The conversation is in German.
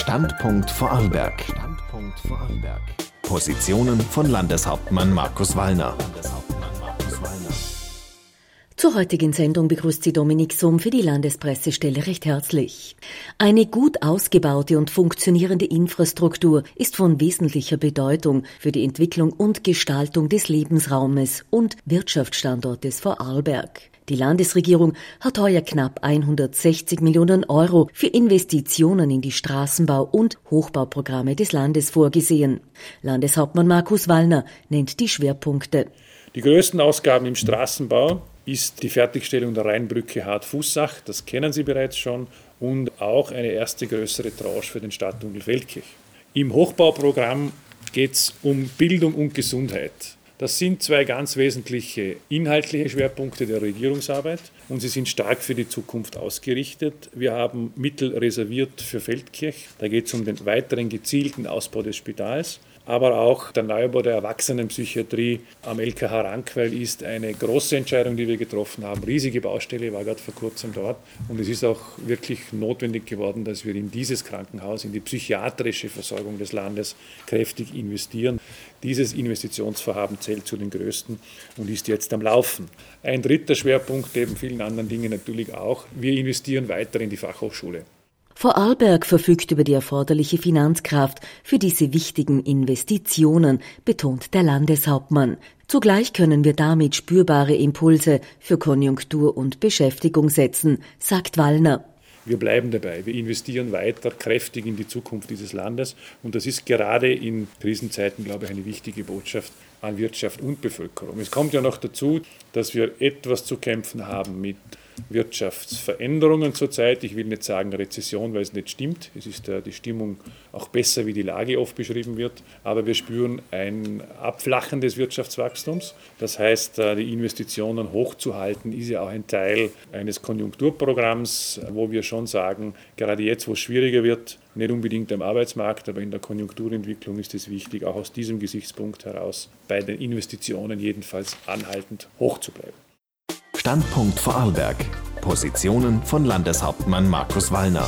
Standpunkt Vorarlberg. Standpunkt Vorarlberg. Positionen von Landeshauptmann Markus Wallner. Zur heutigen Sendung begrüßt sie Dominik Somm für die Landespressestelle recht herzlich. Eine gut ausgebaute und funktionierende Infrastruktur ist von wesentlicher Bedeutung für die Entwicklung und Gestaltung des Lebensraumes und Wirtschaftsstandortes Vorarlberg. Die Landesregierung hat heuer knapp 160 Millionen Euro für Investitionen in die Straßenbau- und Hochbauprogramme des Landes vorgesehen. Landeshauptmann Markus Wallner nennt die Schwerpunkte. Die größten Ausgaben im Straßenbau ist die Fertigstellung der Rheinbrücke Hart-Fußach, das kennen Sie bereits schon, und auch eine erste größere Tranche für den Stadttunnel Feldkirch. Im Hochbauprogramm geht es um Bildung und Gesundheit. Das sind zwei ganz wesentliche inhaltliche Schwerpunkte der Regierungsarbeit und sie sind stark für die Zukunft ausgerichtet. Wir haben Mittel reserviert für Feldkirch. Da geht es um den weiteren gezielten Ausbau des Spitals aber auch der Neubau der Erwachsenenpsychiatrie am LKH Rankweil ist eine große Entscheidung, die wir getroffen haben. Riesige Baustelle, war gerade vor kurzem dort. Und es ist auch wirklich notwendig geworden, dass wir in dieses Krankenhaus, in die psychiatrische Versorgung des Landes kräftig investieren. Dieses Investitionsvorhaben zählt zu den größten und ist jetzt am Laufen. Ein dritter Schwerpunkt, neben vielen anderen Dingen natürlich auch, wir investieren weiter in die Fachhochschule. Vorarlberg verfügt über die erforderliche Finanzkraft für diese wichtigen Investitionen, betont der Landeshauptmann. Zugleich können wir damit spürbare Impulse für Konjunktur und Beschäftigung setzen, sagt Wallner. Wir bleiben dabei. Wir investieren weiter kräftig in die Zukunft dieses Landes. Und das ist gerade in Krisenzeiten, glaube ich, eine wichtige Botschaft an Wirtschaft und Bevölkerung. Es kommt ja noch dazu, dass wir etwas zu kämpfen haben mit Wirtschaftsveränderungen zurzeit. Ich will nicht sagen Rezession, weil es nicht stimmt. Es ist die Stimmung auch besser, wie die Lage oft beschrieben wird. Aber wir spüren ein Abflachen des Wirtschaftswachstums. Das heißt, äh, die Investitionen hochzuhalten, ist ja auch ein Teil eines Konjunkturprogramms, wo wir schon sagen, gerade jetzt, wo es schwieriger wird, nicht unbedingt am Arbeitsmarkt, aber in der Konjunkturentwicklung ist es wichtig, auch aus diesem Gesichtspunkt heraus bei den Investitionen jedenfalls anhaltend hoch zu bleiben. Standpunkt Vorarlberg. Positionen von Landeshauptmann Markus Wallner.